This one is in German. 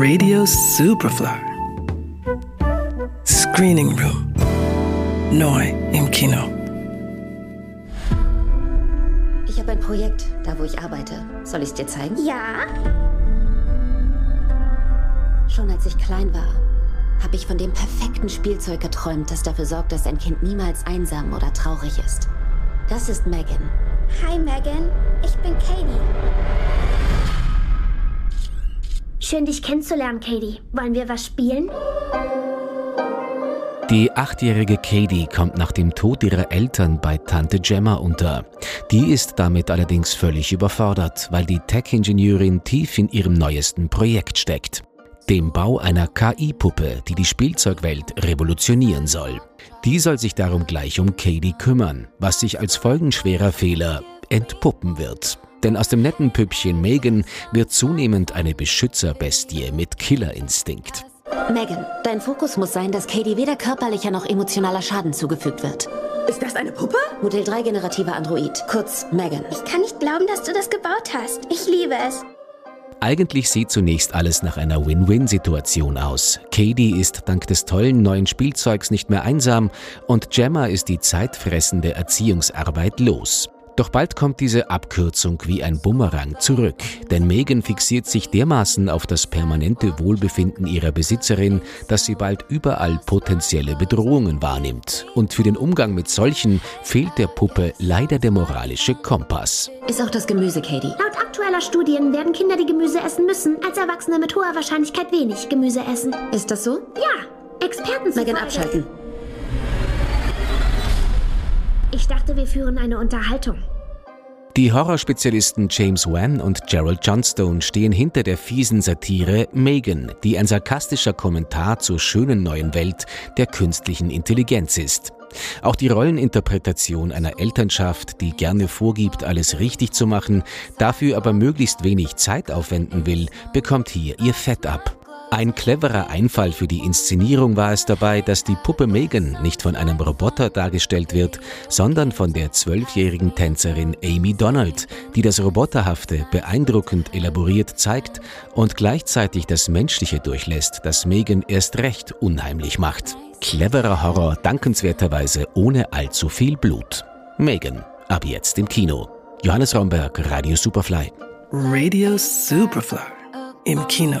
Radio Superfly. Screening Room. Neu im Kino. Ich habe ein Projekt, da wo ich arbeite. Soll ich es dir zeigen? Ja? Schon als ich klein war, habe ich von dem perfekten Spielzeug geträumt, das dafür sorgt, dass ein Kind niemals einsam oder traurig ist. Das ist Megan. Hi Megan, ich bin Katie. Schön dich kennenzulernen, Katie. Wollen wir was spielen? Die achtjährige Katie kommt nach dem Tod ihrer Eltern bei Tante Gemma unter. Die ist damit allerdings völlig überfordert, weil die Tech-Ingenieurin tief in ihrem neuesten Projekt steckt. Dem Bau einer KI-Puppe, die die Spielzeugwelt revolutionieren soll. Die soll sich darum gleich um Katie kümmern, was sich als folgenschwerer Fehler entpuppen wird. Denn aus dem netten Püppchen Megan wird zunehmend eine Beschützerbestie mit Killerinstinkt. Megan, dein Fokus muss sein, dass Katie weder körperlicher noch emotionaler Schaden zugefügt wird. Ist das eine Puppe? Modell 3 generativer Android. Kurz Megan. Ich kann nicht glauben, dass du das gebaut hast. Ich liebe es. Eigentlich sieht zunächst alles nach einer Win-Win-Situation aus. Katie ist dank des tollen neuen Spielzeugs nicht mehr einsam und Gemma ist die zeitfressende Erziehungsarbeit los. Doch bald kommt diese Abkürzung wie ein Bumerang zurück, denn Megan fixiert sich dermaßen auf das permanente Wohlbefinden ihrer Besitzerin, dass sie bald überall potenzielle Bedrohungen wahrnimmt. Und für den Umgang mit solchen fehlt der Puppe leider der moralische Kompass. Ist auch das Gemüse, Katie. Laut aktueller Studien werden Kinder, die Gemüse essen müssen, als Erwachsene mit hoher Wahrscheinlichkeit wenig Gemüse essen. Ist das so? Ja, Experten Megan, abschalten. Ich dachte, wir führen eine Unterhaltung. Die Horrorspezialisten James Wan und Gerald Johnstone stehen hinter der fiesen Satire Megan, die ein sarkastischer Kommentar zur schönen neuen Welt der künstlichen Intelligenz ist. Auch die Rolleninterpretation einer Elternschaft, die gerne vorgibt, alles richtig zu machen, dafür aber möglichst wenig Zeit aufwenden will, bekommt hier ihr Fett ab. Ein cleverer Einfall für die Inszenierung war es dabei, dass die Puppe Megan nicht von einem Roboter dargestellt wird, sondern von der zwölfjährigen Tänzerin Amy Donald, die das Roboterhafte beeindruckend elaboriert zeigt und gleichzeitig das Menschliche durchlässt, das Megan erst recht unheimlich macht. Cleverer Horror, dankenswerterweise ohne allzu viel Blut. Megan, ab jetzt im Kino. Johannes Romberg, Radio Superfly. Radio Superfly. Im Kino.